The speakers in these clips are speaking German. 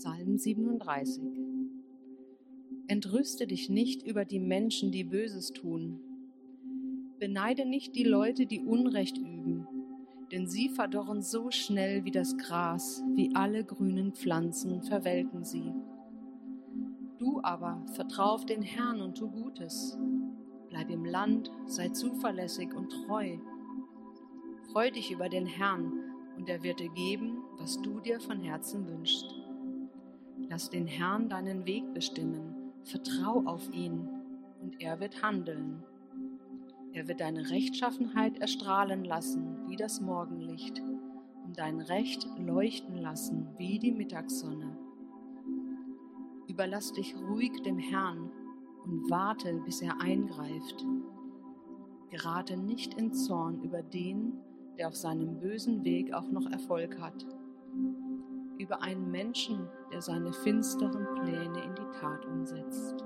Psalm 37 Entrüste dich nicht über die Menschen, die Böses tun. Beneide nicht die Leute, die Unrecht üben, denn sie verdorren so schnell wie das Gras, wie alle grünen Pflanzen verwelken sie. Du aber vertrau auf den Herrn und tu Gutes. Bleib im Land, sei zuverlässig und treu. Freu dich über den Herrn, und er wird dir geben, was du dir von Herzen wünschst. Lass den Herrn deinen Weg bestimmen, vertrau auf ihn, und er wird handeln. Er wird deine Rechtschaffenheit erstrahlen lassen wie das Morgenlicht und dein Recht leuchten lassen wie die Mittagssonne. Überlass dich ruhig dem Herrn und warte, bis er eingreift. Gerate nicht in Zorn über den, der auf seinem bösen Weg auch noch Erfolg hat, über einen Menschen, der seine finsteren Pläne in die Tat umsetzt.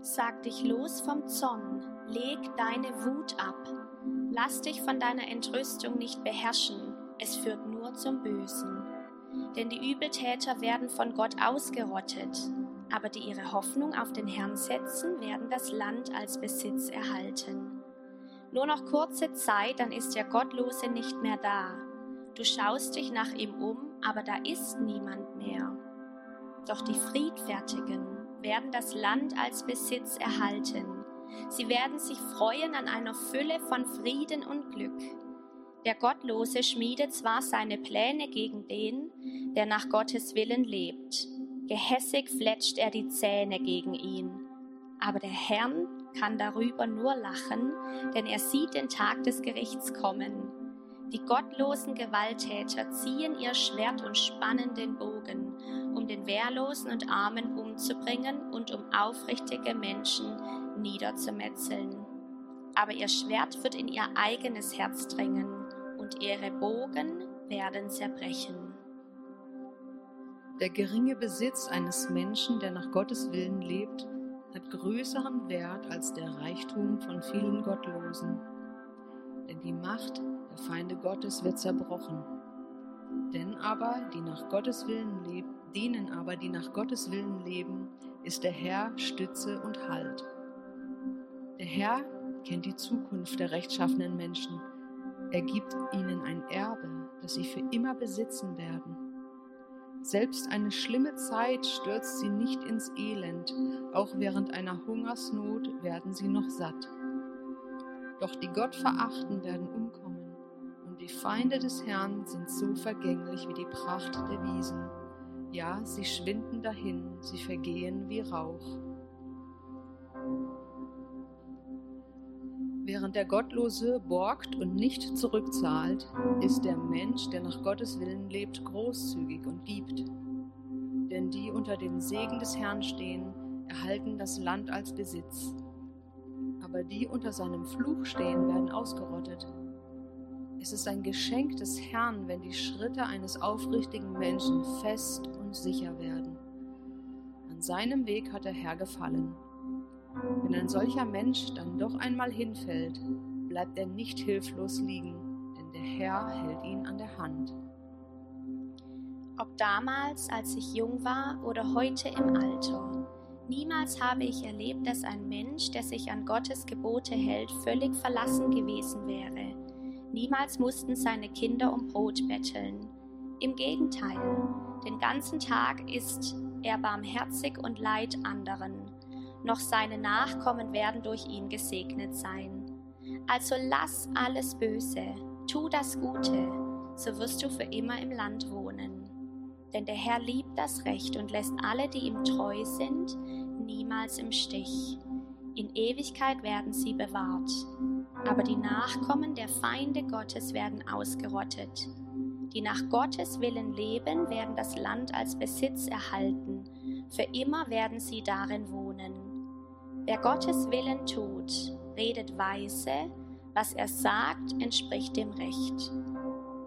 Sag dich los vom Zorn, leg deine Wut ab, lass dich von deiner Entrüstung nicht beherrschen, es führt nur zum Bösen. Denn die Übeltäter werden von Gott ausgerottet, aber die ihre Hoffnung auf den Herrn setzen, werden das Land als Besitz erhalten. Nur noch kurze Zeit, dann ist der Gottlose nicht mehr da. Du schaust dich nach ihm um, aber da ist niemand mehr. Doch die Friedfertigen werden das Land als Besitz erhalten. Sie werden sich freuen an einer Fülle von Frieden und Glück. Der Gottlose schmiedet zwar seine Pläne gegen den, der nach Gottes Willen lebt. Gehässig fletscht er die Zähne gegen ihn. Aber der Herrn kann darüber nur lachen, denn er sieht den Tag des Gerichts kommen. Die gottlosen Gewalttäter ziehen ihr Schwert und spannen den Bogen, um den Wehrlosen und Armen umzubringen und um aufrichtige Menschen niederzumetzeln. Aber ihr Schwert wird in ihr eigenes Herz dringen und ihre Bogen werden zerbrechen. Der geringe Besitz eines Menschen, der nach Gottes Willen lebt, hat größeren Wert als der Reichtum von vielen Gottlosen. Denn die Macht der Feinde Gottes wird zerbrochen. Denn aber, die nach Gottes Willen leben, denen aber, die nach Gottes Willen leben, ist der Herr Stütze und Halt. Der Herr kennt die Zukunft der rechtschaffenen Menschen. Er gibt ihnen ein Erbe, das sie für immer besitzen werden. Selbst eine schlimme Zeit stürzt sie nicht ins Elend, auch während einer Hungersnot werden sie noch satt. Doch die Gott verachten werden umkommen, und die Feinde des Herrn sind so vergänglich wie die Pracht der Wiesen. Ja, sie schwinden dahin, sie vergehen wie Rauch. Während der Gottlose borgt und nicht zurückzahlt, ist der Mensch, der nach Gottes Willen lebt, großzügig und gibt. Denn die unter dem Segen des Herrn stehen, erhalten das Land als Besitz. Aber die unter seinem Fluch stehen, werden ausgerottet. Es ist ein Geschenk des Herrn, wenn die Schritte eines aufrichtigen Menschen fest und sicher werden. An seinem Weg hat der Herr gefallen. Wenn ein solcher Mensch dann doch einmal hinfällt, bleibt er nicht hilflos liegen, denn der Herr hält ihn an der Hand. Ob damals, als ich jung war oder heute im Alter, niemals habe ich erlebt, dass ein Mensch, der sich an Gottes Gebote hält, völlig verlassen gewesen wäre. Niemals mussten seine Kinder um Brot betteln. Im Gegenteil, den ganzen Tag ist er barmherzig und leid anderen noch seine Nachkommen werden durch ihn gesegnet sein. Also lass alles Böse, tu das Gute, so wirst du für immer im Land wohnen. Denn der Herr liebt das Recht und lässt alle, die ihm treu sind, niemals im Stich. In Ewigkeit werden sie bewahrt. Aber die Nachkommen der Feinde Gottes werden ausgerottet. Die nach Gottes Willen leben, werden das Land als Besitz erhalten. Für immer werden sie darin wohnen. Wer Gottes Willen tut, redet weise, was er sagt, entspricht dem Recht.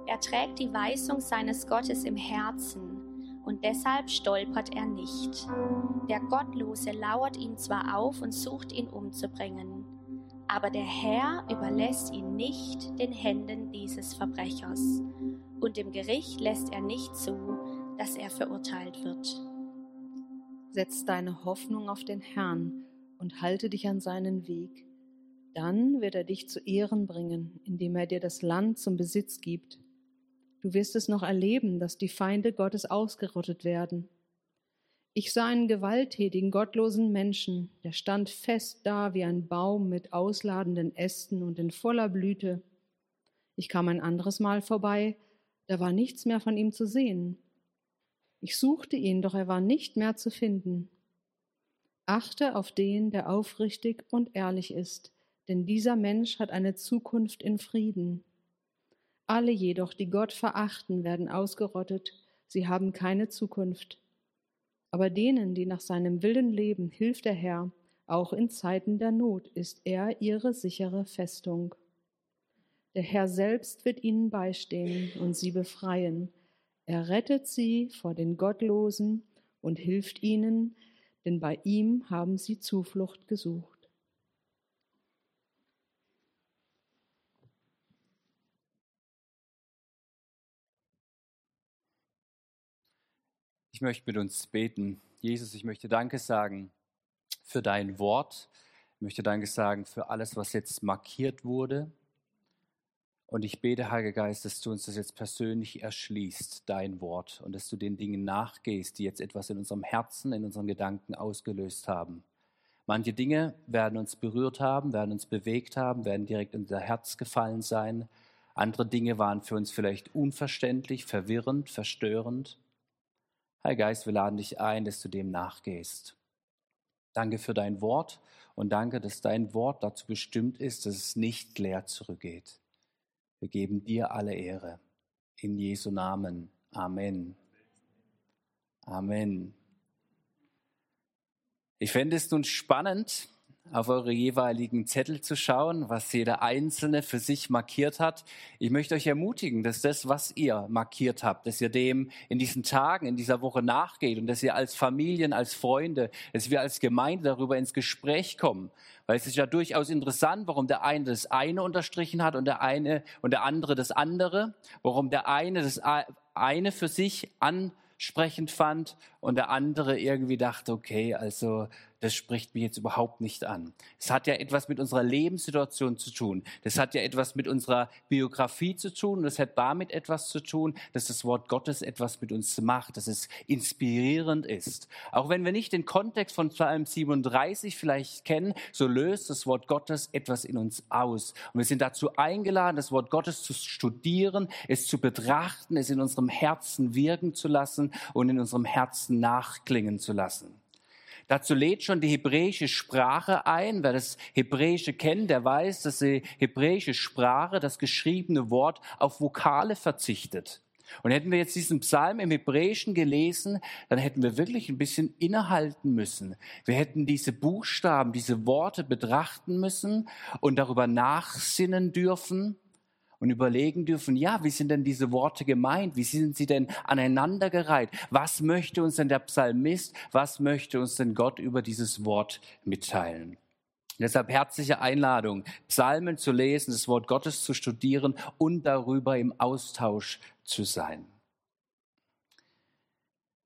Er trägt die Weisung seines Gottes im Herzen und deshalb stolpert er nicht. Der Gottlose lauert ihm zwar auf und sucht ihn umzubringen, aber der Herr überlässt ihn nicht den Händen dieses Verbrechers und im Gericht lässt er nicht zu, dass er verurteilt wird. Setz deine Hoffnung auf den Herrn und halte dich an seinen Weg. Dann wird er dich zu Ehren bringen, indem er dir das Land zum Besitz gibt. Du wirst es noch erleben, dass die Feinde Gottes ausgerottet werden. Ich sah einen gewalttätigen, gottlosen Menschen, der stand fest da wie ein Baum mit ausladenden Ästen und in voller Blüte. Ich kam ein anderes Mal vorbei, da war nichts mehr von ihm zu sehen. Ich suchte ihn, doch er war nicht mehr zu finden. Achte auf den, der aufrichtig und ehrlich ist, denn dieser Mensch hat eine Zukunft in Frieden. Alle jedoch, die Gott verachten, werden ausgerottet, sie haben keine Zukunft. Aber denen, die nach seinem Willen leben, hilft der Herr, auch in Zeiten der Not ist er ihre sichere Festung. Der Herr selbst wird ihnen beistehen und sie befreien. Er rettet sie vor den Gottlosen und hilft ihnen, denn bei ihm haben sie Zuflucht gesucht. Ich möchte mit uns beten. Jesus, ich möchte Danke sagen für dein Wort. Ich möchte Danke sagen für alles, was jetzt markiert wurde und ich bete, Heiliger Geist, dass du uns das jetzt persönlich erschließt, dein Wort, und dass du den Dingen nachgehst, die jetzt etwas in unserem Herzen, in unseren Gedanken ausgelöst haben. Manche Dinge werden uns berührt haben, werden uns bewegt haben, werden direkt in unser Herz gefallen sein. Andere Dinge waren für uns vielleicht unverständlich, verwirrend, verstörend. Heiliger Geist, wir laden dich ein, dass du dem nachgehst. Danke für dein Wort und danke, dass dein Wort dazu bestimmt ist, dass es nicht leer zurückgeht. Wir geben dir alle Ehre. In Jesu Namen. Amen. Amen. Ich fände es nun spannend, auf eure jeweiligen Zettel zu schauen, was jeder Einzelne für sich markiert hat. Ich möchte euch ermutigen, dass das, was ihr markiert habt, dass ihr dem in diesen Tagen, in dieser Woche nachgeht und dass ihr als Familien, als Freunde, dass wir als Gemeinde darüber ins Gespräch kommen. Weil es ist ja durchaus interessant, warum der eine das eine unterstrichen hat und der eine und der andere das andere, warum der eine das eine für sich ansprechend fand und der andere irgendwie dachte, okay, also das spricht mich jetzt überhaupt nicht an. Es hat ja etwas mit unserer Lebenssituation zu tun. Das hat ja etwas mit unserer Biografie zu tun. Das hat damit etwas zu tun, dass das Wort Gottes etwas mit uns macht, dass es inspirierend ist. Auch wenn wir nicht den Kontext von Psalm 37 vielleicht kennen, so löst das Wort Gottes etwas in uns aus. Und wir sind dazu eingeladen, das Wort Gottes zu studieren, es zu betrachten, es in unserem Herzen wirken zu lassen und in unserem Herzen nachklingen zu lassen. Dazu lädt schon die hebräische Sprache ein. Wer das Hebräische kennt, der weiß, dass die hebräische Sprache, das geschriebene Wort, auf Vokale verzichtet. Und hätten wir jetzt diesen Psalm im Hebräischen gelesen, dann hätten wir wirklich ein bisschen innehalten müssen. Wir hätten diese Buchstaben, diese Worte betrachten müssen und darüber nachsinnen dürfen und überlegen dürfen, ja, wie sind denn diese Worte gemeint? Wie sind sie denn aneinandergereiht? Was möchte uns denn der Psalmist, was möchte uns denn Gott über dieses Wort mitteilen? Deshalb herzliche Einladung, Psalmen zu lesen, das Wort Gottes zu studieren und darüber im Austausch zu sein.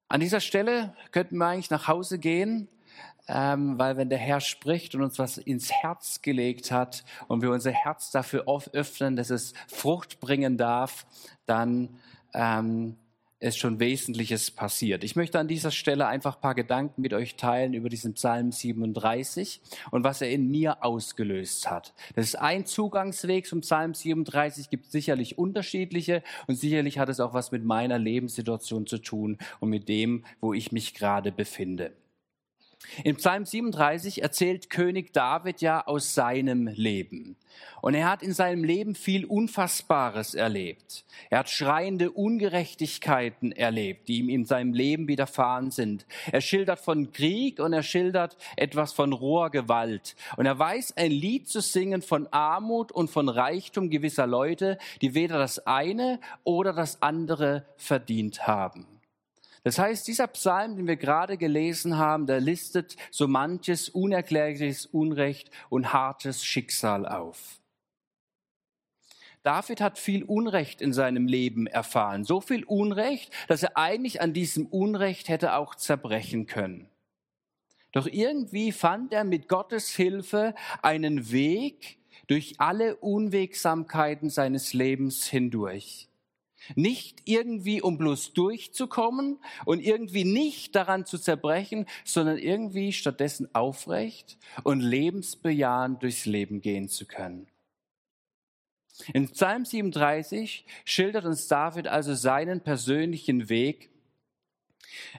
An dieser Stelle könnten wir eigentlich nach Hause gehen ähm, weil wenn der Herr spricht und uns was ins Herz gelegt hat und wir unser Herz dafür öffnen, dass es Frucht bringen darf, dann ähm, ist schon Wesentliches passiert. Ich möchte an dieser Stelle einfach ein paar Gedanken mit euch teilen über diesen Psalm 37 und was er in mir ausgelöst hat. Das ist ein Zugangsweg zum Psalm 37, gibt sicherlich unterschiedliche und sicherlich hat es auch was mit meiner Lebenssituation zu tun und mit dem, wo ich mich gerade befinde. In Psalm 37 erzählt König David ja aus seinem Leben. Und er hat in seinem Leben viel Unfassbares erlebt. Er hat schreiende Ungerechtigkeiten erlebt, die ihm in seinem Leben widerfahren sind. Er schildert von Krieg und er schildert etwas von roher Gewalt. Und er weiß ein Lied zu singen von Armut und von Reichtum gewisser Leute, die weder das eine oder das andere verdient haben. Das heißt, dieser Psalm, den wir gerade gelesen haben, der listet so manches unerklärliches Unrecht und hartes Schicksal auf. David hat viel Unrecht in seinem Leben erfahren. So viel Unrecht, dass er eigentlich an diesem Unrecht hätte auch zerbrechen können. Doch irgendwie fand er mit Gottes Hilfe einen Weg durch alle Unwegsamkeiten seines Lebens hindurch. Nicht irgendwie, um bloß durchzukommen und irgendwie nicht daran zu zerbrechen, sondern irgendwie stattdessen aufrecht und lebensbejahend durchs Leben gehen zu können. In Psalm 37 schildert uns David also seinen persönlichen Weg,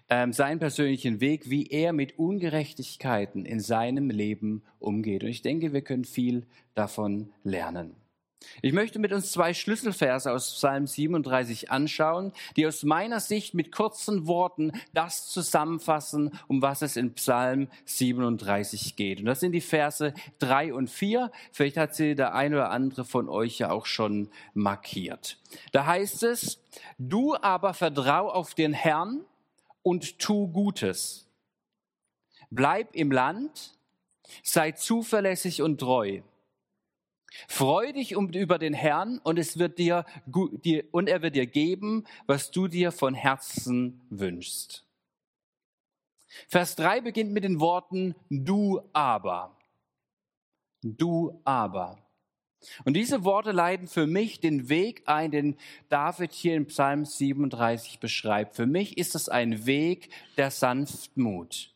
ähm, seinen persönlichen Weg, wie er mit Ungerechtigkeiten in seinem Leben umgeht. Und ich denke, wir können viel davon lernen. Ich möchte mit uns zwei Schlüsselverse aus Psalm 37 anschauen, die aus meiner Sicht mit kurzen Worten das zusammenfassen, um was es in Psalm 37 geht. Und das sind die Verse drei und vier. Vielleicht hat sie der ein oder andere von euch ja auch schon markiert. Da heißt es, du aber vertrau auf den Herrn und tu Gutes. Bleib im Land, sei zuverlässig und treu Freu dich um, über den Herrn und es wird dir, dir, und er wird dir geben, was du dir von Herzen wünschst. Vers 3 beginnt mit den Worten du aber. Du aber. Und diese Worte leiten für mich den Weg ein, den David hier in Psalm 37 beschreibt. Für mich ist es ein Weg der Sanftmut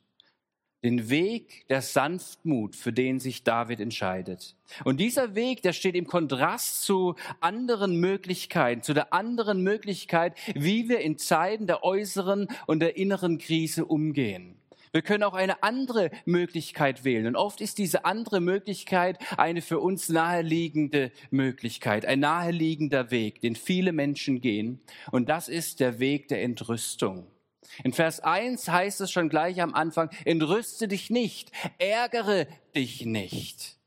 den Weg der Sanftmut, für den sich David entscheidet. Und dieser Weg, der steht im Kontrast zu anderen Möglichkeiten, zu der anderen Möglichkeit, wie wir in Zeiten der äußeren und der inneren Krise umgehen. Wir können auch eine andere Möglichkeit wählen. Und oft ist diese andere Möglichkeit eine für uns naheliegende Möglichkeit, ein naheliegender Weg, den viele Menschen gehen. Und das ist der Weg der Entrüstung. In Vers 1 heißt es schon gleich am Anfang, entrüste dich nicht, ärgere dich nicht.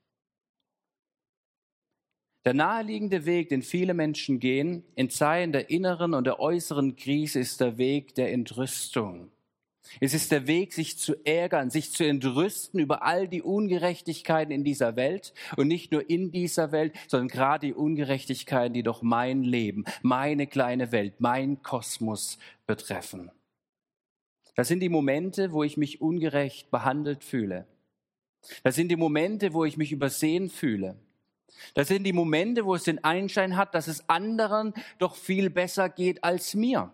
Der naheliegende Weg, den viele Menschen gehen, in Zeiten der inneren und der äußeren Krise, ist der Weg der Entrüstung. Es ist der Weg, sich zu ärgern, sich zu entrüsten über all die Ungerechtigkeiten in dieser Welt und nicht nur in dieser Welt, sondern gerade die Ungerechtigkeiten, die doch mein Leben, meine kleine Welt, mein Kosmos betreffen. Das sind die Momente, wo ich mich ungerecht behandelt fühle. Das sind die Momente, wo ich mich übersehen fühle. Das sind die Momente, wo es den Einschein hat, dass es anderen doch viel besser geht als mir.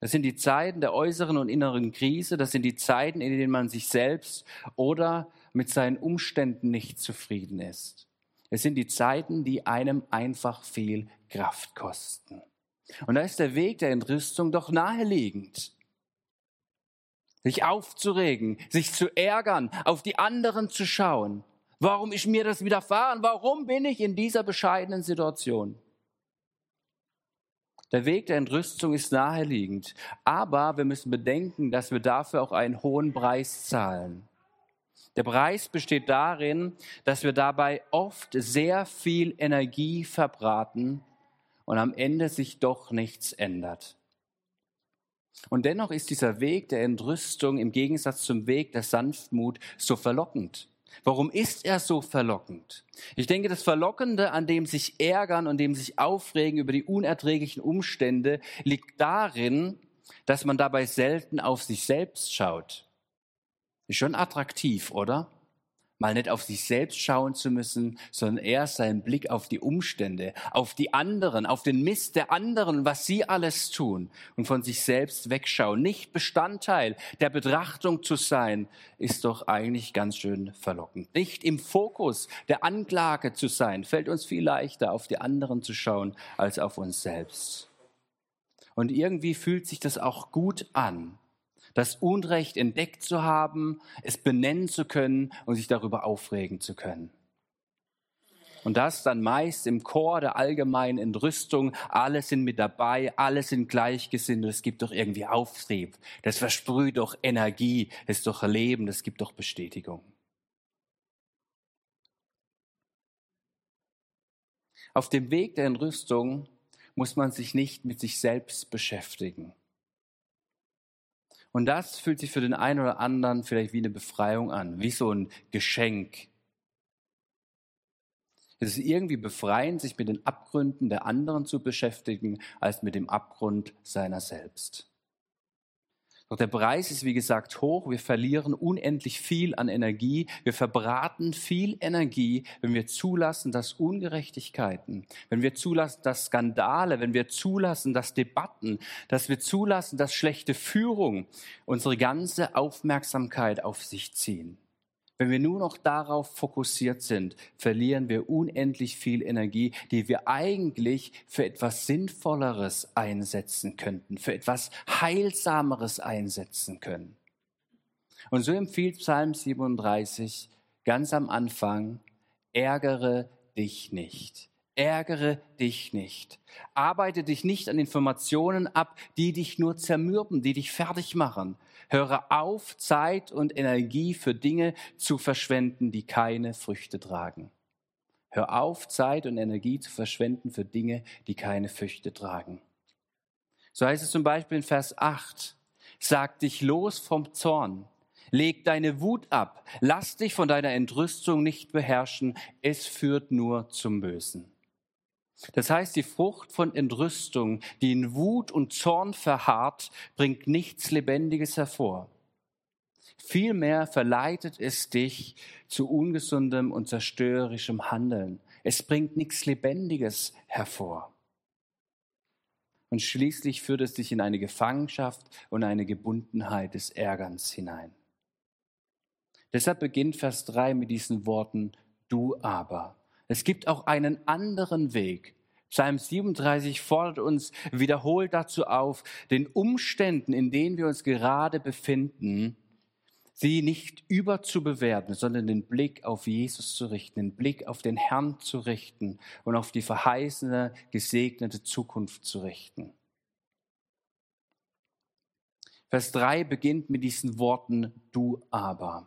Das sind die Zeiten der äußeren und inneren Krise. Das sind die Zeiten, in denen man sich selbst oder mit seinen Umständen nicht zufrieden ist. Es sind die Zeiten, die einem einfach viel Kraft kosten. Und da ist der Weg der Entrüstung doch naheliegend sich aufzuregen, sich zu ärgern, auf die anderen zu schauen. Warum ist mir das widerfahren? Warum bin ich in dieser bescheidenen Situation? Der Weg der Entrüstung ist naheliegend, aber wir müssen bedenken, dass wir dafür auch einen hohen Preis zahlen. Der Preis besteht darin, dass wir dabei oft sehr viel Energie verbraten und am Ende sich doch nichts ändert. Und dennoch ist dieser Weg der Entrüstung im Gegensatz zum Weg der Sanftmut so verlockend. Warum ist er so verlockend? Ich denke, das Verlockende an dem sich ärgern und dem sich aufregen über die unerträglichen Umstände liegt darin, dass man dabei selten auf sich selbst schaut. Ist schon attraktiv, oder? Mal nicht auf sich selbst schauen zu müssen, sondern eher seinen Blick auf die Umstände, auf die anderen, auf den Mist der anderen, was sie alles tun und von sich selbst wegschauen. Nicht Bestandteil der Betrachtung zu sein, ist doch eigentlich ganz schön verlockend. Nicht im Fokus der Anklage zu sein, fällt uns viel leichter, auf die anderen zu schauen, als auf uns selbst. Und irgendwie fühlt sich das auch gut an, das Unrecht entdeckt zu haben, es benennen zu können und sich darüber aufregen zu können. Und das dann meist im Chor der allgemeinen Entrüstung. Alle sind mit dabei, alle sind gleichgesinnt und es gibt doch irgendwie Auftrieb. Das versprüht doch Energie, es ist doch Leben, das gibt doch Bestätigung. Auf dem Weg der Entrüstung muss man sich nicht mit sich selbst beschäftigen. Und das fühlt sich für den einen oder anderen vielleicht wie eine Befreiung an, wie so ein Geschenk. Es ist irgendwie befreiend, sich mit den Abgründen der anderen zu beschäftigen, als mit dem Abgrund seiner selbst. Doch der Preis ist, wie gesagt, hoch. Wir verlieren unendlich viel an Energie. Wir verbraten viel Energie, wenn wir zulassen, dass Ungerechtigkeiten, wenn wir zulassen, dass Skandale, wenn wir zulassen, dass Debatten, dass wir zulassen, dass schlechte Führung unsere ganze Aufmerksamkeit auf sich ziehen. Wenn wir nur noch darauf fokussiert sind, verlieren wir unendlich viel Energie, die wir eigentlich für etwas Sinnvolleres einsetzen könnten, für etwas Heilsameres einsetzen können. Und so empfiehlt Psalm 37 ganz am Anfang, ärgere dich nicht. Ärgere dich nicht. Arbeite dich nicht an Informationen ab, die dich nur zermürben, die dich fertig machen. Höre auf, Zeit und Energie für Dinge zu verschwenden, die keine Früchte tragen. Hör auf, Zeit und Energie zu verschwenden für Dinge, die keine Früchte tragen. So heißt es zum Beispiel in Vers 8. Sag dich los vom Zorn. Leg deine Wut ab. Lass dich von deiner Entrüstung nicht beherrschen. Es führt nur zum Bösen. Das heißt, die Frucht von Entrüstung, die in Wut und Zorn verharrt, bringt nichts Lebendiges hervor. Vielmehr verleitet es dich zu ungesundem und zerstörerischem Handeln. Es bringt nichts Lebendiges hervor. Und schließlich führt es dich in eine Gefangenschaft und eine Gebundenheit des Ärgerns hinein. Deshalb beginnt Vers 3 mit diesen Worten, du aber. Es gibt auch einen anderen Weg. Psalm 37 fordert uns wiederholt dazu auf, den Umständen, in denen wir uns gerade befinden, sie nicht überzubewerten, sondern den Blick auf Jesus zu richten, den Blick auf den Herrn zu richten und auf die verheißene, gesegnete Zukunft zu richten. Vers 3 beginnt mit diesen Worten, du aber.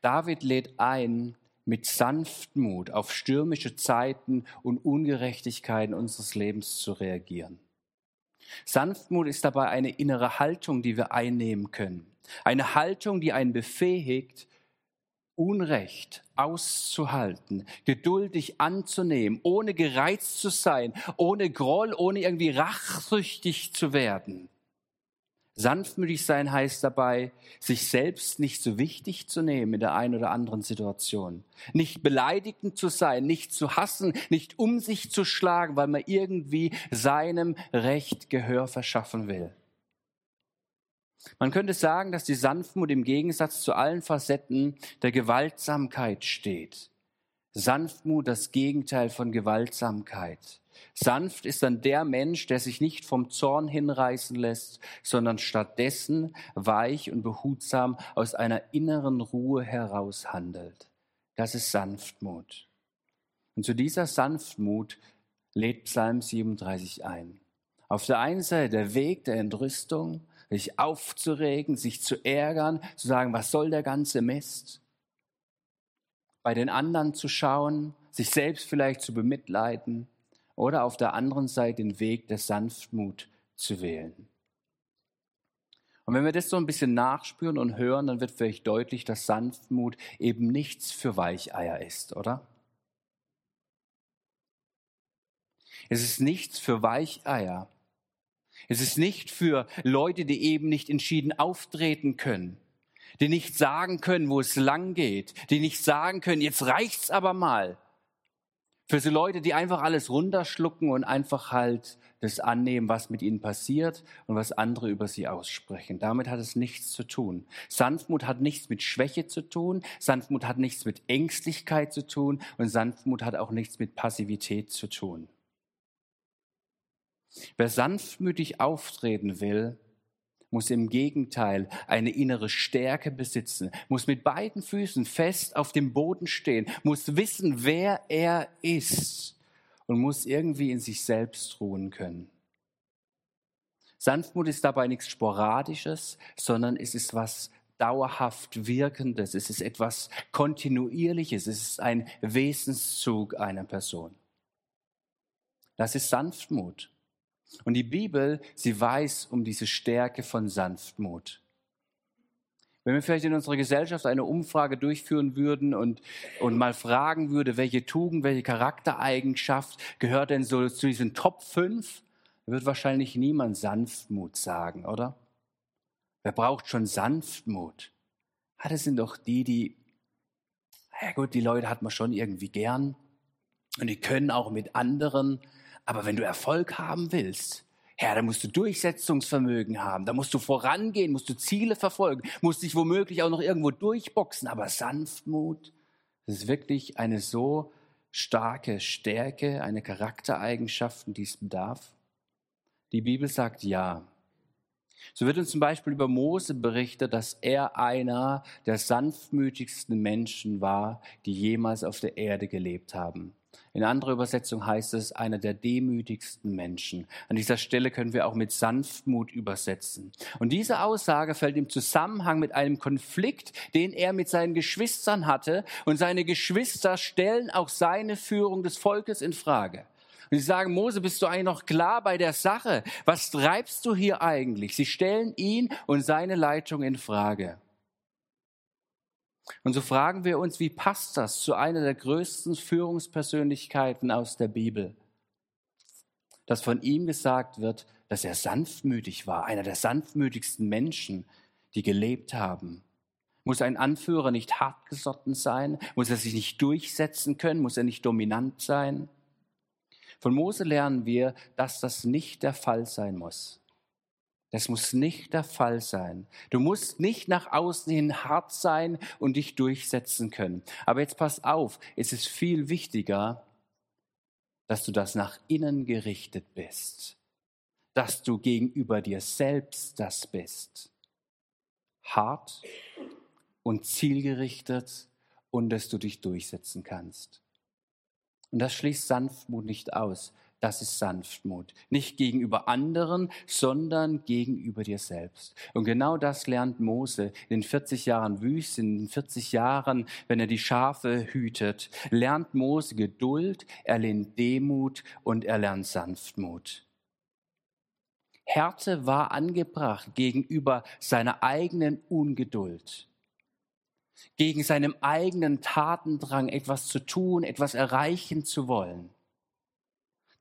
David lädt ein, mit Sanftmut auf stürmische Zeiten und Ungerechtigkeiten unseres Lebens zu reagieren. Sanftmut ist dabei eine innere Haltung, die wir einnehmen können. Eine Haltung, die einen befähigt, Unrecht auszuhalten, geduldig anzunehmen, ohne gereizt zu sein, ohne Groll, ohne irgendwie rachsüchtig zu werden. Sanftmütig sein heißt dabei, sich selbst nicht so wichtig zu nehmen in der einen oder anderen Situation. Nicht beleidigend zu sein, nicht zu hassen, nicht um sich zu schlagen, weil man irgendwie seinem Recht Gehör verschaffen will. Man könnte sagen, dass die Sanftmut im Gegensatz zu allen Facetten der Gewaltsamkeit steht. Sanftmut das Gegenteil von Gewaltsamkeit. Sanft ist dann der Mensch, der sich nicht vom Zorn hinreißen lässt, sondern stattdessen weich und behutsam aus einer inneren Ruhe heraus handelt. Das ist Sanftmut. Und zu dieser Sanftmut lädt Psalm 37 ein. Auf der einen Seite der Weg der Entrüstung, sich aufzuregen, sich zu ärgern, zu sagen, was soll der ganze Mist? Bei den anderen zu schauen, sich selbst vielleicht zu bemitleiden, oder auf der anderen Seite den Weg der Sanftmut zu wählen. Und wenn wir das so ein bisschen nachspüren und hören, dann wird vielleicht deutlich, dass Sanftmut eben nichts für Weicheier ist, oder? Es ist nichts für Weicheier. Es ist nicht für Leute, die eben nicht entschieden auftreten können, die nicht sagen können, wo es lang geht, die nicht sagen können, jetzt reicht's aber mal, für so Leute, die einfach alles runterschlucken und einfach halt das annehmen, was mit ihnen passiert und was andere über sie aussprechen. Damit hat es nichts zu tun. Sanftmut hat nichts mit Schwäche zu tun. Sanftmut hat nichts mit Ängstlichkeit zu tun. Und Sanftmut hat auch nichts mit Passivität zu tun. Wer sanftmütig auftreten will, muss im Gegenteil eine innere Stärke besitzen, muss mit beiden Füßen fest auf dem Boden stehen, muss wissen, wer er ist und muss irgendwie in sich selbst ruhen können. Sanftmut ist dabei nichts Sporadisches, sondern es ist was dauerhaft Wirkendes, es ist etwas Kontinuierliches, es ist ein Wesenszug einer Person. Das ist Sanftmut. Und die Bibel, sie weiß um diese Stärke von Sanftmut. Wenn wir vielleicht in unserer Gesellschaft eine Umfrage durchführen würden und, und mal fragen würde, welche Tugend, welche Charaktereigenschaft gehört denn so zu diesen Top 5, wird wahrscheinlich niemand Sanftmut sagen, oder? Wer braucht schon Sanftmut? Ah, das sind doch die, die, ja gut, die Leute hat man schon irgendwie gern und die können auch mit anderen, aber wenn du Erfolg haben willst, Herr, da musst du Durchsetzungsvermögen haben, da musst du vorangehen, musst du Ziele verfolgen, musst dich womöglich auch noch irgendwo durchboxen, aber Sanftmut, das ist wirklich eine so starke Stärke, eine Charaktereigenschaft, die es bedarf. Die Bibel sagt ja. So wird uns zum Beispiel über Mose berichtet, dass er einer der sanftmütigsten Menschen war, die jemals auf der Erde gelebt haben. In anderer Übersetzung heißt es, einer der demütigsten Menschen. An dieser Stelle können wir auch mit Sanftmut übersetzen. Und diese Aussage fällt im Zusammenhang mit einem Konflikt, den er mit seinen Geschwistern hatte. Und seine Geschwister stellen auch seine Führung des Volkes in Frage. Und sie sagen, Mose, bist du eigentlich noch klar bei der Sache? Was treibst du hier eigentlich? Sie stellen ihn und seine Leitung in Frage. Und so fragen wir uns, wie passt das zu einer der größten Führungspersönlichkeiten aus der Bibel? Dass von ihm gesagt wird, dass er sanftmütig war, einer der sanftmütigsten Menschen, die gelebt haben. Muss ein Anführer nicht hartgesotten sein? Muss er sich nicht durchsetzen können? Muss er nicht dominant sein? Von Mose lernen wir, dass das nicht der Fall sein muss. Das muss nicht der Fall sein. Du musst nicht nach außen hin hart sein und dich durchsetzen können. Aber jetzt pass auf, es ist viel wichtiger, dass du das nach innen gerichtet bist. Dass du gegenüber dir selbst das bist. Hart und zielgerichtet und dass du dich durchsetzen kannst. Und das schließt Sanftmut nicht aus. Das ist Sanftmut. Nicht gegenüber anderen, sondern gegenüber dir selbst. Und genau das lernt Mose in den 40 Jahren Wüste, in den 40 Jahren, wenn er die Schafe hütet. Lernt Mose Geduld, er lernt Demut und er lernt Sanftmut. Härte war angebracht gegenüber seiner eigenen Ungeduld gegen seinem eigenen Tatendrang, etwas zu tun, etwas erreichen zu wollen.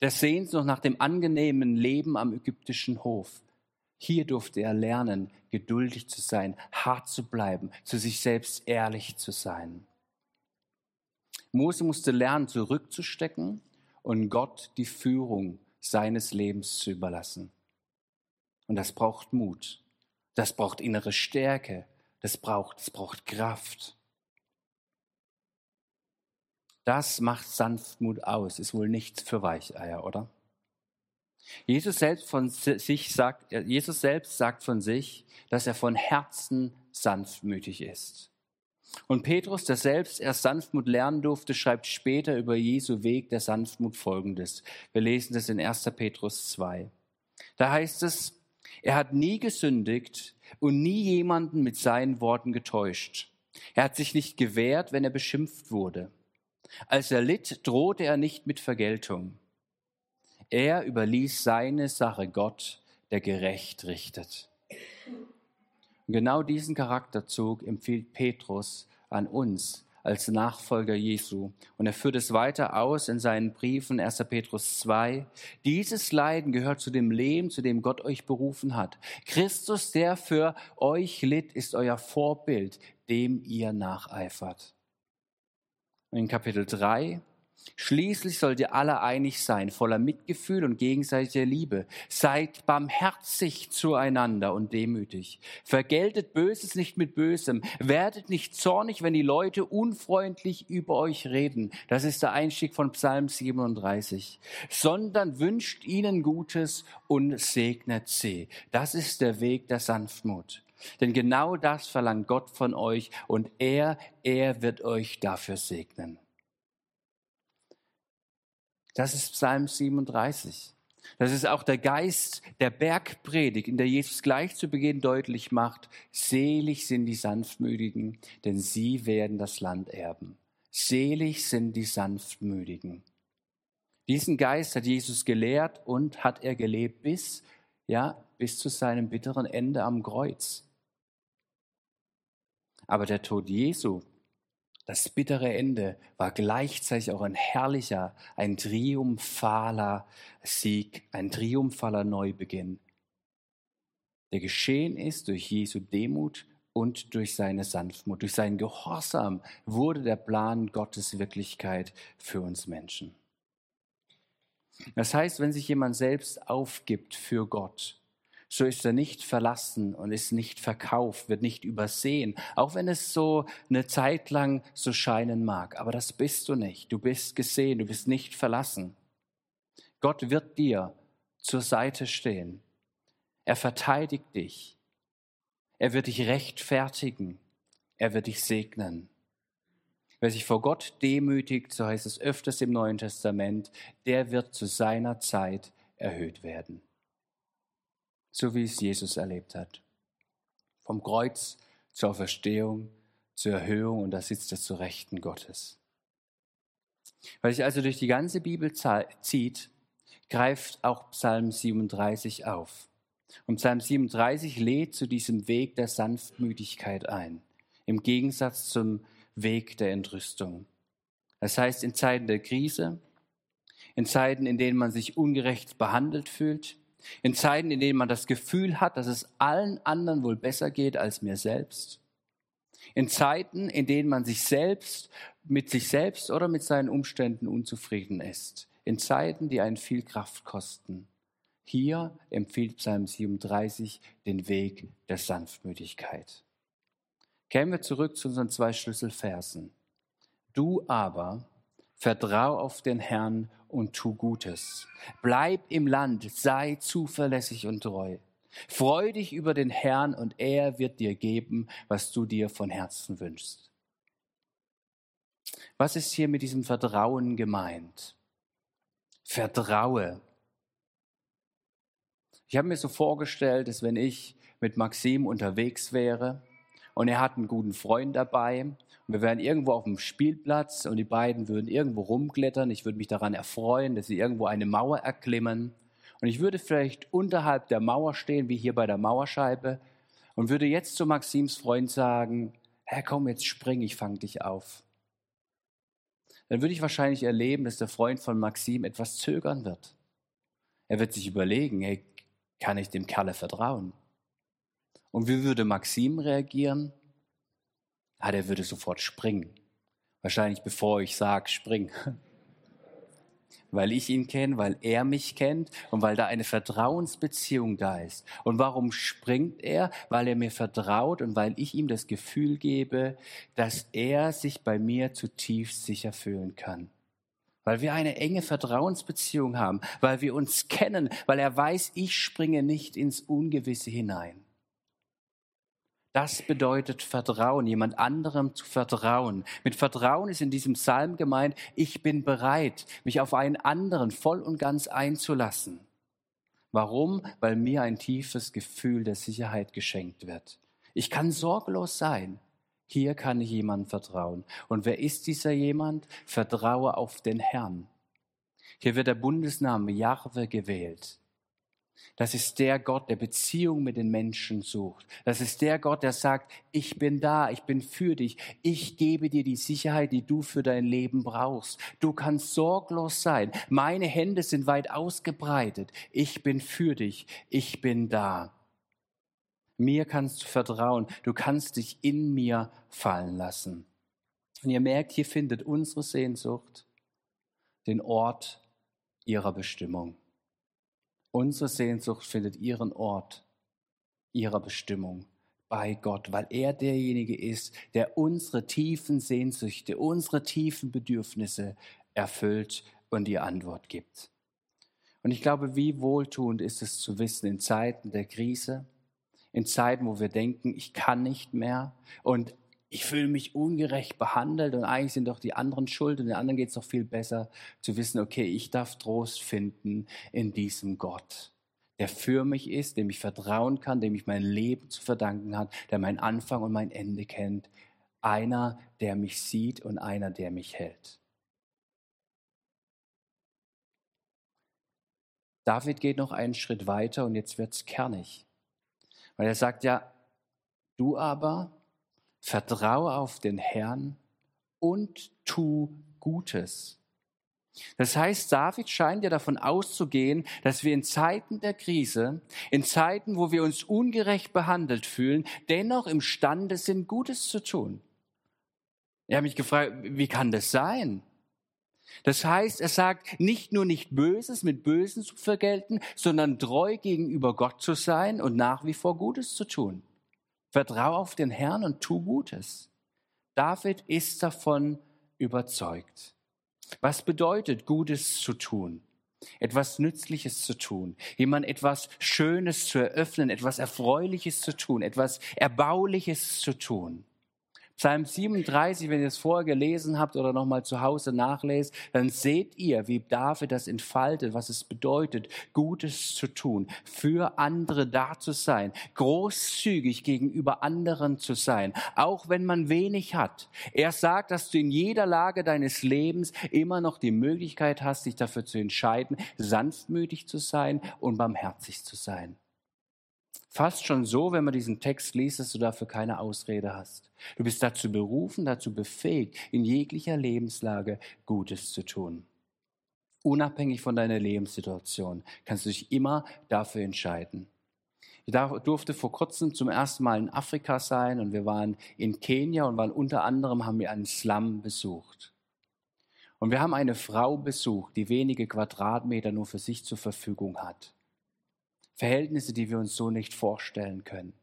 Der Sehnsucht nach dem angenehmen Leben am ägyptischen Hof. Hier durfte er lernen, geduldig zu sein, hart zu bleiben, zu sich selbst ehrlich zu sein. Mose musste lernen, zurückzustecken und Gott die Führung seines Lebens zu überlassen. Und das braucht Mut. Das braucht innere Stärke das braucht, es braucht Kraft. Das macht Sanftmut aus, ist wohl nichts für Weicheier, oder? Jesus selbst von sich sagt, Jesus selbst sagt von sich, dass er von Herzen sanftmütig ist. Und Petrus, der selbst erst Sanftmut lernen durfte, schreibt später über Jesu Weg der Sanftmut folgendes. Wir lesen das in 1. Petrus 2. Da heißt es, er hat nie gesündigt und nie jemanden mit seinen Worten getäuscht. Er hat sich nicht gewehrt, wenn er beschimpft wurde. Als er litt, drohte er nicht mit Vergeltung. Er überließ seine Sache Gott, der gerecht richtet. Und genau diesen Charakterzug empfiehlt Petrus an uns als Nachfolger Jesu. Und er führt es weiter aus in seinen Briefen 1. Petrus 2. Dieses Leiden gehört zu dem Leben, zu dem Gott euch berufen hat. Christus, der für euch litt, ist euer Vorbild, dem ihr nacheifert. In Kapitel 3 Schließlich sollt ihr alle einig sein, voller Mitgefühl und gegenseitiger Liebe. Seid barmherzig zueinander und demütig. Vergeltet Böses nicht mit Bösem. Werdet nicht zornig, wenn die Leute unfreundlich über euch reden. Das ist der Einstieg von Psalm 37. Sondern wünscht ihnen Gutes und segnet sie. Das ist der Weg der Sanftmut. Denn genau das verlangt Gott von euch und er, er wird euch dafür segnen. Das ist Psalm 37. Das ist auch der Geist der Bergpredigt, in der Jesus gleich zu Beginn deutlich macht, selig sind die Sanftmütigen, denn sie werden das Land erben. Selig sind die Sanftmütigen. Diesen Geist hat Jesus gelehrt und hat er gelebt bis, ja, bis zu seinem bitteren Ende am Kreuz. Aber der Tod Jesu, das bittere Ende, war gleichzeitig auch ein herrlicher, ein triumphaler Sieg, ein triumphaler Neubeginn, der geschehen ist durch Jesu Demut und durch seine Sanftmut. Durch seinen Gehorsam wurde der Plan Gottes Wirklichkeit für uns Menschen. Das heißt, wenn sich jemand selbst aufgibt für Gott, so ist er nicht verlassen und ist nicht verkauft, wird nicht übersehen, auch wenn es so eine Zeit lang so scheinen mag. Aber das bist du nicht. Du bist gesehen, du bist nicht verlassen. Gott wird dir zur Seite stehen. Er verteidigt dich. Er wird dich rechtfertigen. Er wird dich segnen. Wer sich vor Gott demütigt, so heißt es öfters im Neuen Testament, der wird zu seiner Zeit erhöht werden so wie es Jesus erlebt hat. Vom Kreuz zur Verstehung, zur Erhöhung und da sitzt er zu Rechten Gottes. Weil sich also durch die ganze Bibel zieht, greift auch Psalm 37 auf. Und Psalm 37 lädt zu diesem Weg der Sanftmütigkeit ein, im Gegensatz zum Weg der Entrüstung. Das heißt, in Zeiten der Krise, in Zeiten, in denen man sich ungerecht behandelt fühlt, in Zeiten, in denen man das Gefühl hat, dass es allen anderen wohl besser geht als mir selbst. In Zeiten, in denen man sich selbst, mit sich selbst oder mit seinen Umständen unzufrieden ist. In Zeiten, die einen viel Kraft kosten. Hier empfiehlt Psalm 37 den Weg der Sanftmütigkeit. Kämen wir zurück zu unseren zwei Schlüsselversen. Du aber, Vertrau auf den Herrn und tu Gutes. Bleib im Land, sei zuverlässig und treu. Freu dich über den Herrn und er wird dir geben, was du dir von Herzen wünschst. Was ist hier mit diesem Vertrauen gemeint? Vertraue. Ich habe mir so vorgestellt, dass wenn ich mit Maxim unterwegs wäre und er hat einen guten Freund dabei wir wären irgendwo auf dem Spielplatz und die beiden würden irgendwo rumklettern. Ich würde mich daran erfreuen, dass sie irgendwo eine Mauer erklimmen. Und ich würde vielleicht unterhalb der Mauer stehen, wie hier bei der Mauerscheibe, und würde jetzt zu Maxims Freund sagen, Herr, komm, jetzt spring, ich fang dich auf. Dann würde ich wahrscheinlich erleben, dass der Freund von Maxim etwas zögern wird. Er wird sich überlegen, hey, kann ich dem Kerle vertrauen? Und wie würde Maxim reagieren? Ah, der würde sofort springen. Wahrscheinlich bevor ich sage, spring. Weil ich ihn kenne, weil er mich kennt und weil da eine Vertrauensbeziehung da ist. Und warum springt er? Weil er mir vertraut und weil ich ihm das Gefühl gebe, dass er sich bei mir zutiefst sicher fühlen kann weil wir eine enge Vertrauensbeziehung haben, weil wir uns kennen, weil er weiß, ich springe nicht ins Ungewisse hinein. Das bedeutet Vertrauen, jemand anderem zu vertrauen. Mit Vertrauen ist in diesem Psalm gemeint, ich bin bereit, mich auf einen anderen voll und ganz einzulassen. Warum? Weil mir ein tiefes Gefühl der Sicherheit geschenkt wird. Ich kann sorglos sein. Hier kann ich jemandem vertrauen. Und wer ist dieser jemand? Vertraue auf den Herrn. Hier wird der Bundesname Jahwe gewählt. Das ist der Gott, der Beziehung mit den Menschen sucht. Das ist der Gott, der sagt, ich bin da, ich bin für dich. Ich gebe dir die Sicherheit, die du für dein Leben brauchst. Du kannst sorglos sein. Meine Hände sind weit ausgebreitet. Ich bin für dich. Ich bin da. Mir kannst du vertrauen. Du kannst dich in mir fallen lassen. Und ihr merkt, hier findet unsere Sehnsucht den Ort ihrer Bestimmung. Unsere Sehnsucht findet ihren Ort, ihrer Bestimmung bei Gott, weil er derjenige ist, der unsere tiefen Sehnsüchte, unsere tiefen Bedürfnisse erfüllt und ihr Antwort gibt. Und ich glaube, wie wohltuend ist es zu wissen in Zeiten der Krise, in Zeiten, wo wir denken, ich kann nicht mehr und ich fühle mich ungerecht behandelt und eigentlich sind doch die anderen schuld und den anderen geht es doch viel besser, zu wissen, okay, ich darf Trost finden in diesem Gott, der für mich ist, dem ich vertrauen kann, dem ich mein Leben zu verdanken hat, der mein Anfang und mein Ende kennt. Einer, der mich sieht und einer, der mich hält. David geht noch einen Schritt weiter und jetzt wird es kernig. Weil er sagt ja, du aber Vertraue auf den Herrn und tu Gutes. Das heißt, David scheint ja davon auszugehen, dass wir in Zeiten der Krise, in Zeiten, wo wir uns ungerecht behandelt fühlen, dennoch imstande sind, Gutes zu tun. Ich habe mich gefragt, wie kann das sein? Das heißt, er sagt, nicht nur nicht Böses mit Bösen zu vergelten, sondern treu gegenüber Gott zu sein und nach wie vor Gutes zu tun. Vertrau auf den Herrn und tu Gutes. David ist davon überzeugt. Was bedeutet Gutes zu tun? Etwas Nützliches zu tun, jemand etwas Schönes zu eröffnen, etwas Erfreuliches zu tun, etwas Erbauliches zu tun. Psalm 37, wenn ihr es vorher gelesen habt oder nochmal zu Hause nachlest, dann seht ihr, wie David das entfaltet, was es bedeutet, Gutes zu tun, für andere da zu sein, großzügig gegenüber anderen zu sein, auch wenn man wenig hat. Er sagt, dass du in jeder Lage deines Lebens immer noch die Möglichkeit hast, dich dafür zu entscheiden, sanftmütig zu sein und barmherzig zu sein. Fast schon so, wenn man diesen Text liest, dass du dafür keine Ausrede hast. Du bist dazu berufen, dazu befähigt, in jeglicher Lebenslage Gutes zu tun. Unabhängig von deiner Lebenssituation kannst du dich immer dafür entscheiden. Ich durfte vor kurzem zum ersten Mal in Afrika sein und wir waren in Kenia und waren unter anderem haben wir einen Slum besucht. Und wir haben eine Frau besucht, die wenige Quadratmeter nur für sich zur Verfügung hat. Verhältnisse, die wir uns so nicht vorstellen können.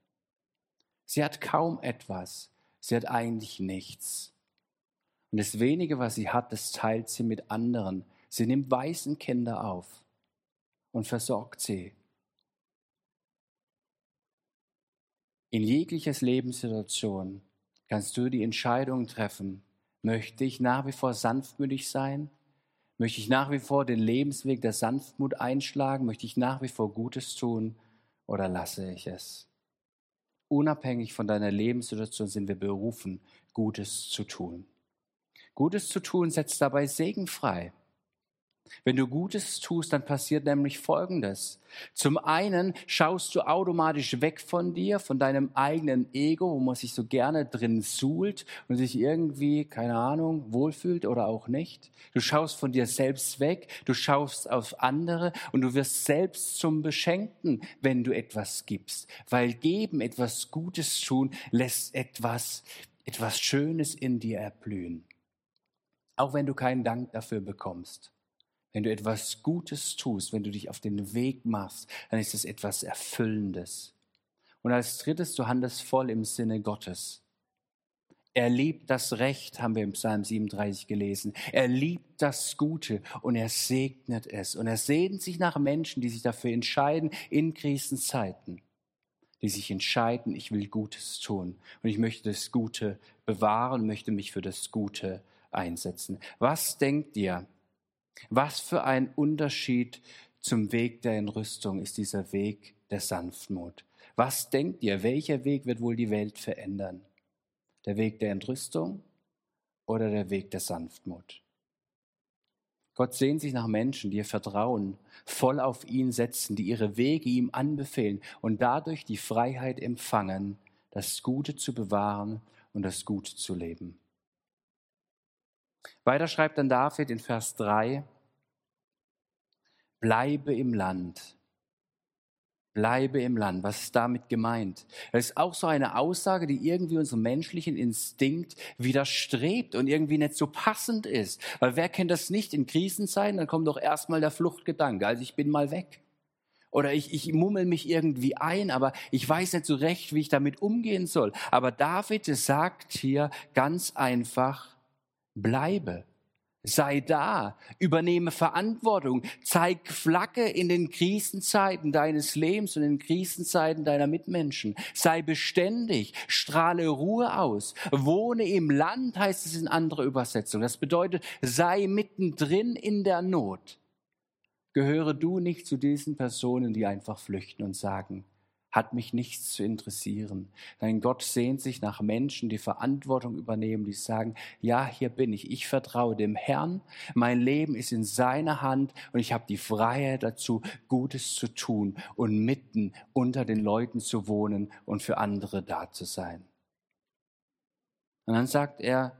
Sie hat kaum etwas, sie hat eigentlich nichts. Und das wenige, was sie hat, das teilt sie mit anderen. Sie nimmt weißen Kinder auf und versorgt sie. In jegliches Lebenssituation kannst du die Entscheidung treffen, möchte ich nach wie vor sanftmütig sein Möchte ich nach wie vor den Lebensweg der Sanftmut einschlagen? Möchte ich nach wie vor Gutes tun oder lasse ich es? Unabhängig von deiner Lebenssituation sind wir berufen, Gutes zu tun. Gutes zu tun setzt dabei Segen frei. Wenn du Gutes tust, dann passiert nämlich Folgendes. Zum einen schaust du automatisch weg von dir, von deinem eigenen Ego, wo man sich so gerne drin suhlt und sich irgendwie, keine Ahnung, wohlfühlt oder auch nicht. Du schaust von dir selbst weg, du schaust auf andere und du wirst selbst zum Beschenkten, wenn du etwas gibst. Weil geben, etwas Gutes tun, lässt etwas, etwas Schönes in dir erblühen. Auch wenn du keinen Dank dafür bekommst. Wenn du etwas Gutes tust, wenn du dich auf den Weg machst, dann ist es etwas Erfüllendes. Und als drittes, du handelst voll im Sinne Gottes. Er liebt das Recht, haben wir im Psalm 37 gelesen. Er liebt das Gute und er segnet es. Und er sehnt sich nach Menschen, die sich dafür entscheiden in Krisenzeiten, die sich entscheiden, ich will Gutes tun und ich möchte das Gute bewahren, möchte mich für das Gute einsetzen. Was denkt ihr, was für ein Unterschied zum Weg der Entrüstung ist dieser Weg der Sanftmut. Was denkt ihr, welcher Weg wird wohl die Welt verändern? Der Weg der Entrüstung oder der Weg der Sanftmut? Gott sehnt sich nach Menschen, die ihr Vertrauen voll auf ihn setzen, die ihre Wege ihm anbefehlen und dadurch die Freiheit empfangen, das Gute zu bewahren und das Gute zu leben. Weiter schreibt dann David in Vers 3, bleibe im Land. Bleibe im Land. Was ist damit gemeint? Das ist auch so eine Aussage, die irgendwie unserem menschlichen Instinkt widerstrebt und irgendwie nicht so passend ist. Weil wer kennt das nicht in Krisenzeiten? Dann kommt doch erstmal der Fluchtgedanke. Also ich bin mal weg. Oder ich, ich mummel mich irgendwie ein, aber ich weiß nicht so recht, wie ich damit umgehen soll. Aber David sagt hier ganz einfach, Bleibe. Sei da, übernehme Verantwortung, zeig Flagge in den Krisenzeiten deines Lebens und in den Krisenzeiten deiner Mitmenschen. Sei beständig, strahle Ruhe aus. Wohne im Land, heißt es in anderer Übersetzung. Das bedeutet, sei mittendrin in der Not. Gehöre du nicht zu diesen Personen, die einfach flüchten und sagen, hat mich nichts zu interessieren. Dein Gott sehnt sich nach Menschen, die Verantwortung übernehmen, die sagen, ja, hier bin ich, ich vertraue dem Herrn, mein Leben ist in seiner Hand und ich habe die Freiheit dazu, Gutes zu tun und mitten unter den Leuten zu wohnen und für andere da zu sein. Und dann sagt er,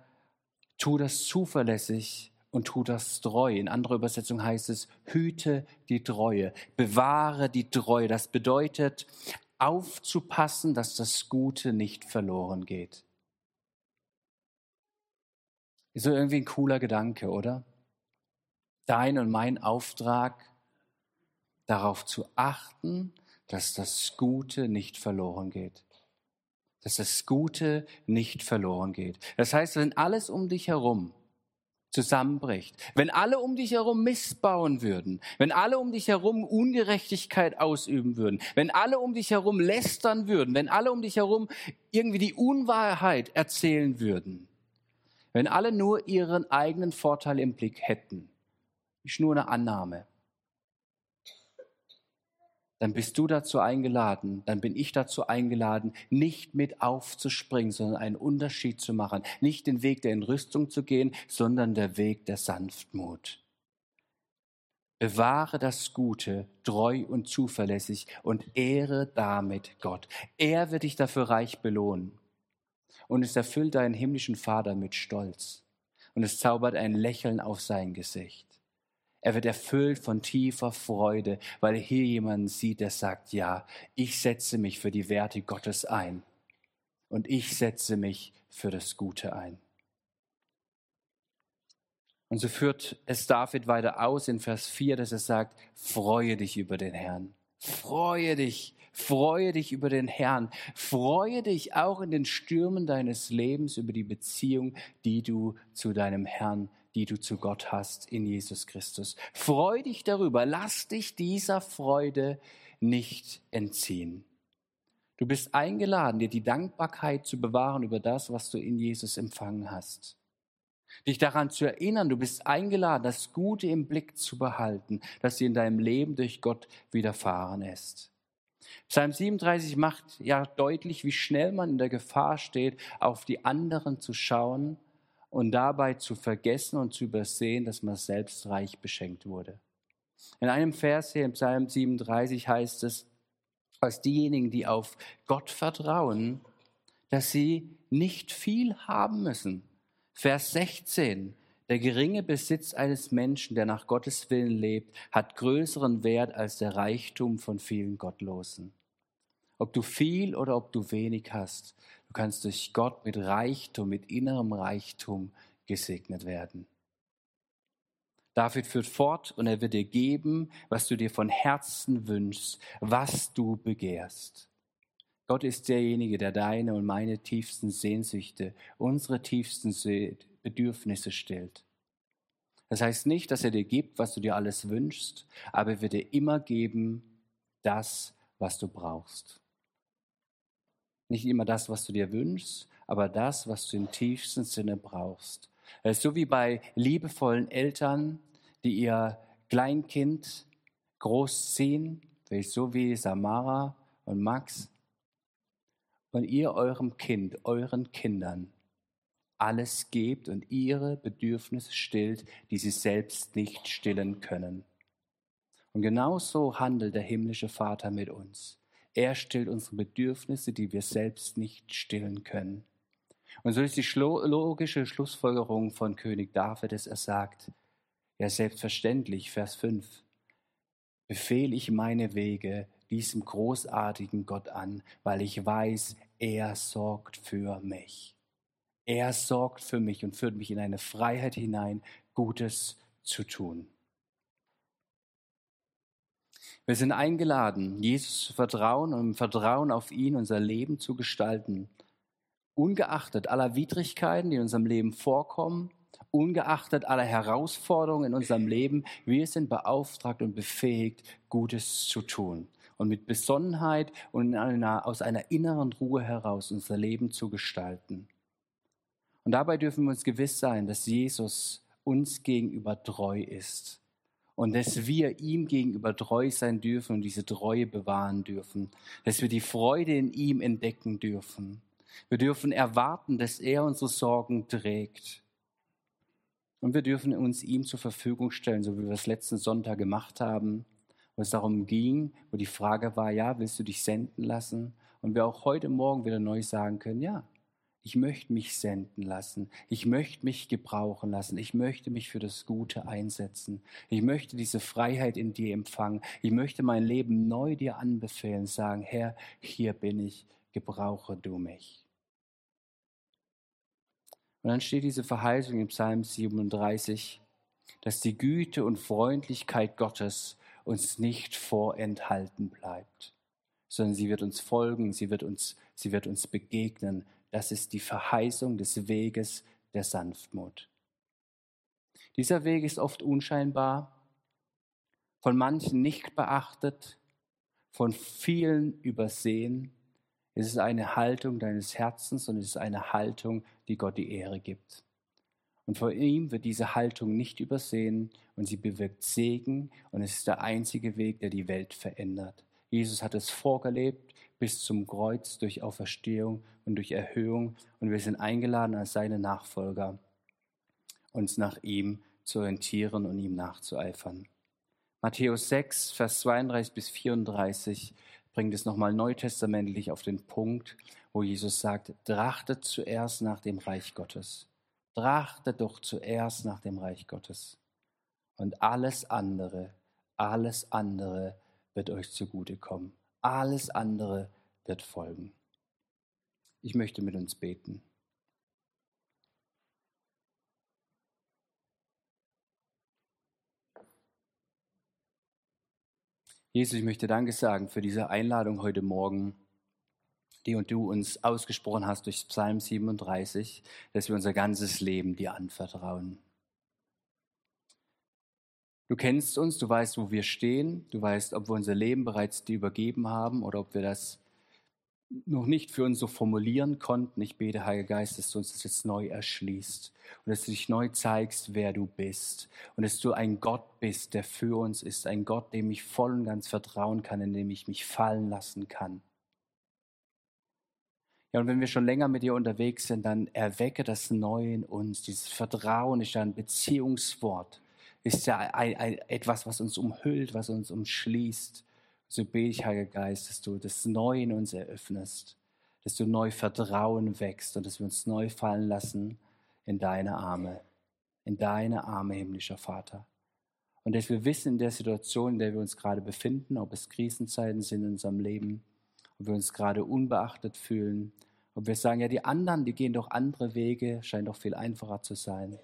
tu das zuverlässig und tu das treu. In anderer Übersetzung heißt es, hüte die Treue, bewahre die Treue. Das bedeutet, aufzupassen, dass das Gute nicht verloren geht. Ist so irgendwie ein cooler Gedanke, oder? Dein und mein Auftrag, darauf zu achten, dass das Gute nicht verloren geht. Dass das Gute nicht verloren geht. Das heißt, wenn alles um dich herum zusammenbricht, wenn alle um dich herum missbauen würden, wenn alle um dich herum Ungerechtigkeit ausüben würden, wenn alle um dich herum lästern würden, wenn alle um dich herum irgendwie die Unwahrheit erzählen würden, wenn alle nur ihren eigenen Vorteil im Blick hätten, ist nur eine Annahme, dann bist du dazu eingeladen, dann bin ich dazu eingeladen, nicht mit aufzuspringen, sondern einen Unterschied zu machen. Nicht den Weg der Entrüstung zu gehen, sondern der Weg der Sanftmut. Bewahre das Gute, treu und zuverlässig und ehre damit Gott. Er wird dich dafür reich belohnen. Und es erfüllt deinen himmlischen Vater mit Stolz. Und es zaubert ein Lächeln auf sein Gesicht. Er wird erfüllt von tiefer Freude, weil er hier jemanden sieht, der sagt, ja, ich setze mich für die Werte Gottes ein und ich setze mich für das Gute ein. Und so führt es David weiter aus in Vers 4, dass er sagt, freue dich über den Herrn. Freue dich, freue dich über den Herrn. Freue dich auch in den Stürmen deines Lebens über die Beziehung, die du zu deinem Herrn die du zu Gott hast in Jesus Christus. Freu dich darüber. Lass dich dieser Freude nicht entziehen. Du bist eingeladen, dir die Dankbarkeit zu bewahren über das, was du in Jesus empfangen hast. Dich daran zu erinnern, du bist eingeladen, das Gute im Blick zu behalten, das dir in deinem Leben durch Gott widerfahren ist. Psalm 37 macht ja deutlich, wie schnell man in der Gefahr steht, auf die anderen zu schauen und dabei zu vergessen und zu übersehen, dass man selbst reich beschenkt wurde. In einem Vers hier im Psalm 37 heißt es, als diejenigen, die auf Gott vertrauen, dass sie nicht viel haben müssen. Vers 16, der geringe Besitz eines Menschen, der nach Gottes Willen lebt, hat größeren Wert als der Reichtum von vielen Gottlosen. Ob du viel oder ob du wenig hast, kannst durch Gott mit Reichtum, mit innerem Reichtum gesegnet werden. David führt fort und er wird dir geben, was du dir von Herzen wünschst, was du begehrst. Gott ist derjenige, der deine und meine tiefsten Sehnsüchte, unsere tiefsten Bedürfnisse stillt. Das heißt nicht, dass er dir gibt, was du dir alles wünschst, aber er wird dir immer geben, das, was du brauchst. Nicht immer das, was du dir wünschst, aber das, was du im tiefsten Sinne brauchst. So wie bei liebevollen Eltern, die ihr Kleinkind großziehen, so wie Samara und Max, und ihr eurem Kind, euren Kindern alles gebt und ihre Bedürfnisse stillt, die sie selbst nicht stillen können. Und genauso handelt der himmlische Vater mit uns. Er stillt unsere Bedürfnisse, die wir selbst nicht stillen können. Und so ist die logische Schlussfolgerung von König David, dass er sagt, ja selbstverständlich, Vers 5, befehle ich meine Wege diesem großartigen Gott an, weil ich weiß, er sorgt für mich. Er sorgt für mich und führt mich in eine Freiheit hinein, Gutes zu tun. Wir sind eingeladen, Jesus zu vertrauen und im Vertrauen auf ihn unser Leben zu gestalten. Ungeachtet aller Widrigkeiten, die in unserem Leben vorkommen, ungeachtet aller Herausforderungen in unserem Leben, wir sind beauftragt und befähigt, Gutes zu tun und mit Besonnenheit und einer, aus einer inneren Ruhe heraus unser Leben zu gestalten. Und dabei dürfen wir uns gewiss sein, dass Jesus uns gegenüber treu ist und dass wir ihm gegenüber treu sein dürfen und diese Treue bewahren dürfen, dass wir die Freude in ihm entdecken dürfen. Wir dürfen erwarten, dass er unsere Sorgen trägt. Und wir dürfen uns ihm zur Verfügung stellen, so wie wir es letzten Sonntag gemacht haben, wo es darum ging, wo die Frage war, ja, willst du dich senden lassen? Und wir auch heute Morgen wieder neu sagen können, ja, Ich möchte mich senden lassen. Ich möchte mich gebrauchen lassen. Ich möchte mich für das Gute einsetzen. Ich möchte diese Freiheit in dir empfangen. Ich möchte mein Leben neu dir anbefehlen, sagen, Herr, hier bin ich, gebrauche du mich. Und dann steht diese Verheißung im Psalm 37, dass die Güte und Freundlichkeit Gottes uns nicht vorenthalten bleibt, sondern sie wird uns folgen, sie wird uns, sie wird uns begegnen, das ist die Verheißung des Weges der Sanftmut. Dieser Weg ist oft unscheinbar, von manchen nicht beachtet, von vielen übersehen. Es ist eine Haltung deines Herzens und es ist eine Haltung, die Gott die Ehre gibt. Und vor ihm wird diese Haltung nicht übersehen und sie bewirkt Segen und es ist der einzige Weg, der die Welt verändert. Jesus hat es vorgelebt bis zum Kreuz durch Auferstehung und durch Erhöhung. Und wir sind eingeladen als seine Nachfolger, uns nach ihm zu orientieren und ihm nachzueifern. Matthäus 6, Vers 32 bis 34 bringt es nochmal neutestamentlich auf den Punkt, wo Jesus sagt, trachtet zuerst nach dem Reich Gottes. Trachtet doch zuerst nach dem Reich Gottes. Und alles andere, alles andere wird euch zugutekommen. Alles andere wird folgen. Ich möchte mit uns beten. Jesus, ich möchte Danke sagen für diese Einladung heute Morgen, die und du uns ausgesprochen hast durch Psalm 37, dass wir unser ganzes Leben dir anvertrauen. Du kennst uns, du weißt, wo wir stehen, du weißt, ob wir unser Leben bereits dir übergeben haben oder ob wir das noch nicht für uns so formulieren konnten. Ich bete, Heiliger Geist, dass du uns das jetzt neu erschließt und dass du dich neu zeigst, wer du bist und dass du ein Gott bist, der für uns ist, ein Gott, dem ich voll und ganz vertrauen kann, in dem ich mich fallen lassen kann. Ja, und wenn wir schon länger mit dir unterwegs sind, dann erwecke das Neue in uns. Dieses Vertrauen ist ein Beziehungswort ist ja ein, ein, etwas, was uns umhüllt, was uns umschließt. So bete ich, Heiliger Geist, dass du das Neue in uns eröffnest, dass du neu Vertrauen wächst und dass wir uns neu fallen lassen in deine Arme, in deine Arme, himmlischer Vater. Und dass wir wissen in der Situation, in der wir uns gerade befinden, ob es Krisenzeiten sind in unserem Leben, ob wir uns gerade unbeachtet fühlen, ob wir sagen, ja, die anderen, die gehen doch andere Wege, scheint doch viel einfacher zu sein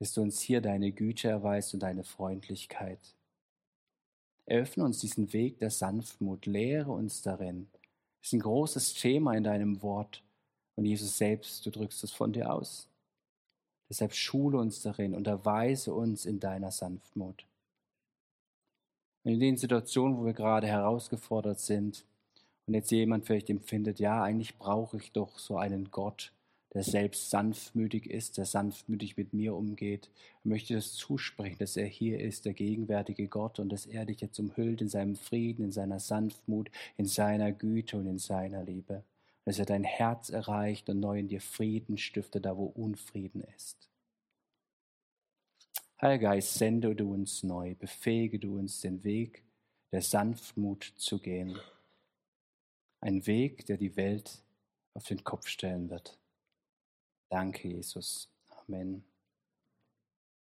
dass du uns hier deine Güte erweist und deine Freundlichkeit. Eröffne uns diesen Weg der Sanftmut, lehre uns darin. Das ist ein großes Thema in deinem Wort. Und Jesus selbst, du drückst es von dir aus. Deshalb schule uns darin, unterweise uns in deiner Sanftmut. Und in den Situationen, wo wir gerade herausgefordert sind und jetzt jemand vielleicht empfindet, ja, eigentlich brauche ich doch so einen Gott, der selbst sanftmütig ist, der sanftmütig mit mir umgeht. Ich möchte das zusprechen, dass er hier ist, der gegenwärtige Gott, und dass er dich jetzt umhüllt in seinem Frieden, in seiner Sanftmut, in seiner Güte und in seiner Liebe. dass er dein Herz erreicht und neu in dir Frieden stiftet, da wo Unfrieden ist. Heiliger Geist, sende du uns neu, befähige du uns den Weg der Sanftmut zu gehen. Ein Weg, der die Welt auf den Kopf stellen wird. Danke, Jesus. Amen.